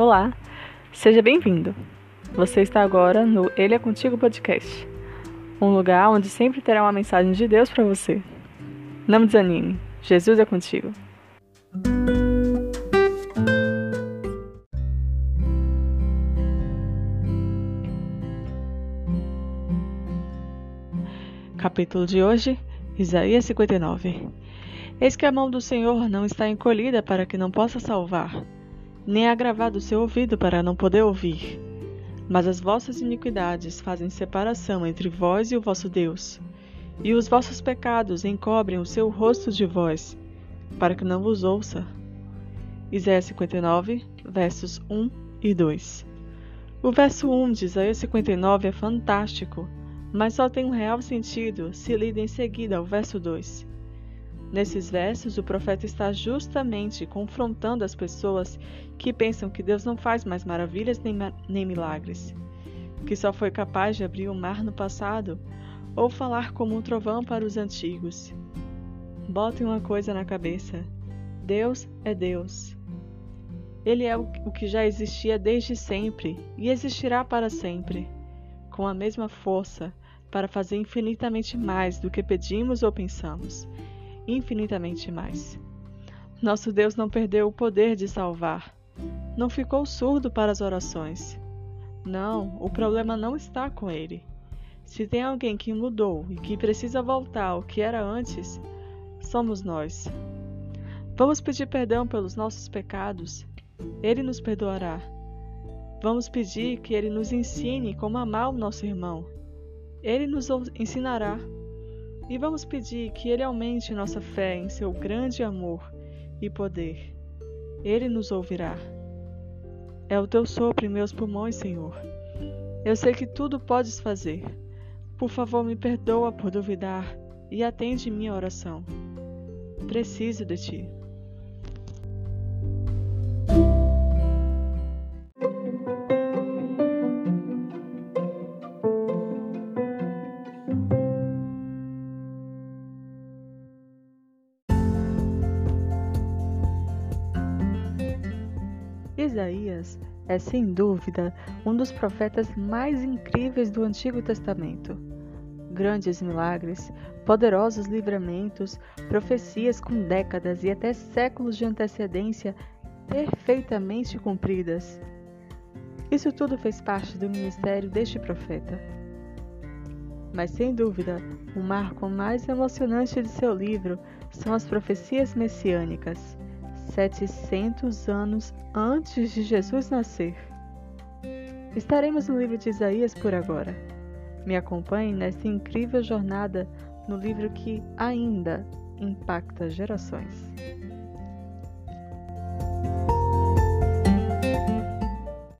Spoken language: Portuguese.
Olá, seja bem-vindo. Você está agora no Ele é Contigo Podcast, um lugar onde sempre terá uma mensagem de Deus para você. Não desanime, Jesus é contigo. Capítulo de hoje, Isaías 59. Eis que a mão do Senhor não está encolhida para que não possa salvar nem agravado o seu ouvido para não poder ouvir. Mas as vossas iniquidades fazem separação entre vós e o vosso Deus, e os vossos pecados encobrem o seu rosto de vós, para que não vos ouça. Isaías 59, versos 1 e 2. O verso 1 de Isaías 59 é fantástico, mas só tem um real sentido se lido em seguida ao verso 2. Nesses versos, o profeta está justamente confrontando as pessoas que pensam que Deus não faz mais maravilhas nem, nem milagres, que só foi capaz de abrir o mar no passado ou falar como um trovão para os antigos. Botem uma coisa na cabeça: Deus é Deus. Ele é o que já existia desde sempre e existirá para sempre, com a mesma força, para fazer infinitamente mais do que pedimos ou pensamos infinitamente mais. Nosso Deus não perdeu o poder de salvar. Não ficou surdo para as orações. Não, o problema não está com ele. Se tem alguém que mudou e que precisa voltar ao que era antes, somos nós. Vamos pedir perdão pelos nossos pecados. Ele nos perdoará. Vamos pedir que ele nos ensine como amar o nosso irmão. Ele nos ensinará e vamos pedir que Ele aumente nossa fé em seu grande amor e poder. Ele nos ouvirá. É o teu sopro em meus pulmões, Senhor. Eu sei que tudo podes fazer. Por favor, me perdoa por duvidar e atende minha oração. Preciso de ti. Isaías é, sem dúvida, um dos profetas mais incríveis do Antigo Testamento. Grandes milagres, poderosos livramentos, profecias com décadas e até séculos de antecedência perfeitamente cumpridas. Isso tudo fez parte do ministério deste profeta. Mas sem dúvida, o marco mais emocionante de seu livro são as profecias messiânicas 700 anos antes de Jesus nascer. Estaremos no livro de Isaías por agora. Me acompanhe nesta incrível jornada no livro que ainda impacta gerações.